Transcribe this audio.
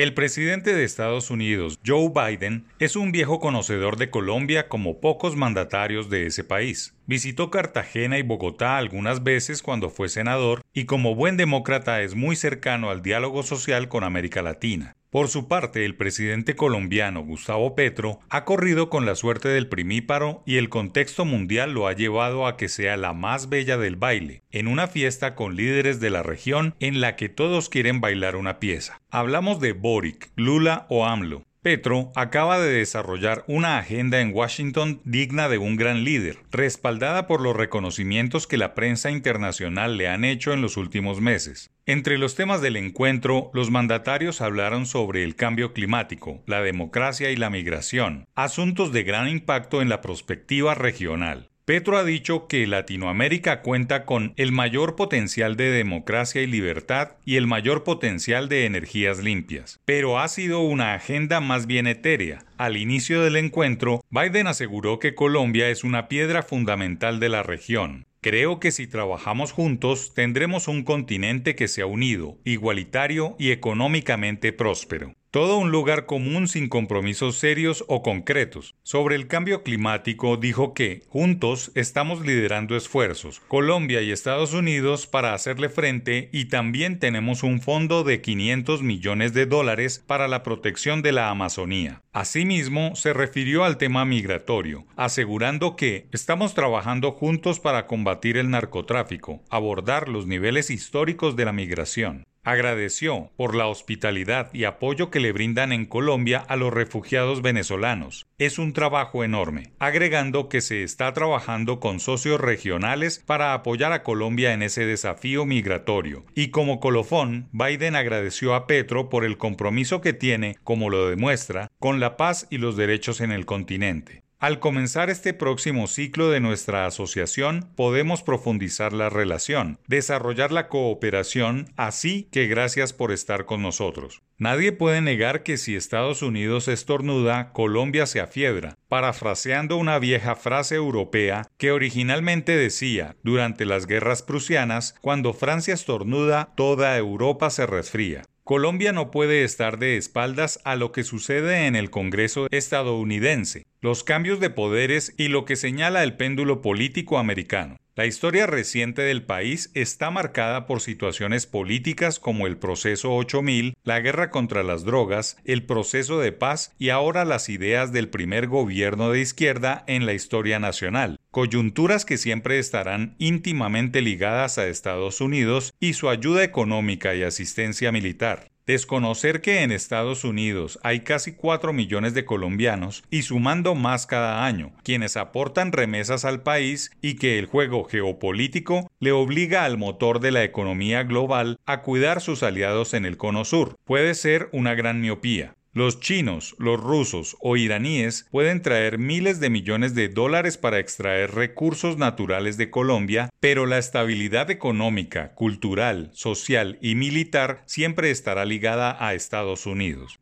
El presidente de Estados Unidos, Joe Biden, es un viejo conocedor de Colombia como pocos mandatarios de ese país. Visitó Cartagena y Bogotá algunas veces cuando fue senador y como buen demócrata es muy cercano al diálogo social con América Latina. Por su parte, el presidente colombiano Gustavo Petro ha corrido con la suerte del primíparo y el contexto mundial lo ha llevado a que sea la más bella del baile, en una fiesta con líderes de la región en la que todos quieren bailar una pieza. Hablamos de Boric, Lula o AMLO, Petro acaba de desarrollar una agenda en Washington digna de un gran líder, respaldada por los reconocimientos que la prensa internacional le han hecho en los últimos meses. Entre los temas del encuentro, los mandatarios hablaron sobre el cambio climático, la democracia y la migración, asuntos de gran impacto en la perspectiva regional. Petro ha dicho que Latinoamérica cuenta con el mayor potencial de democracia y libertad y el mayor potencial de energías limpias, pero ha sido una agenda más bien etérea. Al inicio del encuentro, Biden aseguró que Colombia es una piedra fundamental de la región, Creo que si trabajamos juntos tendremos un continente que sea unido, igualitario y económicamente próspero. Todo un lugar común sin compromisos serios o concretos. Sobre el cambio climático dijo que, juntos, estamos liderando esfuerzos, Colombia y Estados Unidos, para hacerle frente y también tenemos un fondo de 500 millones de dólares para la protección de la Amazonía. Asimismo, se refirió al tema migratorio, asegurando que estamos trabajando juntos para combatir el narcotráfico, abordar los niveles históricos de la migración. Agradeció por la hospitalidad y apoyo que le brindan en Colombia a los refugiados venezolanos. Es un trabajo enorme, agregando que se está trabajando con socios regionales para apoyar a Colombia en ese desafío migratorio. Y como colofón, Biden agradeció a Petro por el compromiso que tiene, como lo demuestra, con la paz y los derechos en el continente. Al comenzar este próximo ciclo de nuestra asociación, podemos profundizar la relación, desarrollar la cooperación, así que gracias por estar con nosotros. Nadie puede negar que si Estados Unidos estornuda, Colombia se afiebra, parafraseando una vieja frase europea que originalmente decía, durante las guerras prusianas, cuando Francia estornuda, toda Europa se resfría. Colombia no puede estar de espaldas a lo que sucede en el Congreso estadounidense, los cambios de poderes y lo que señala el péndulo político americano. La historia reciente del país está marcada por situaciones políticas como el proceso 8000, la guerra contra las drogas, el proceso de paz y ahora las ideas del primer gobierno de izquierda en la historia nacional coyunturas que siempre estarán íntimamente ligadas a Estados Unidos y su ayuda económica y asistencia militar. Desconocer que en Estados Unidos hay casi 4 millones de colombianos y sumando más cada año, quienes aportan remesas al país y que el juego geopolítico le obliga al motor de la economía global a cuidar sus aliados en el cono sur, puede ser una gran miopía. Los chinos, los rusos o iraníes pueden traer miles de millones de dólares para extraer recursos naturales de Colombia, pero la estabilidad económica, cultural, social y militar siempre estará ligada a Estados Unidos.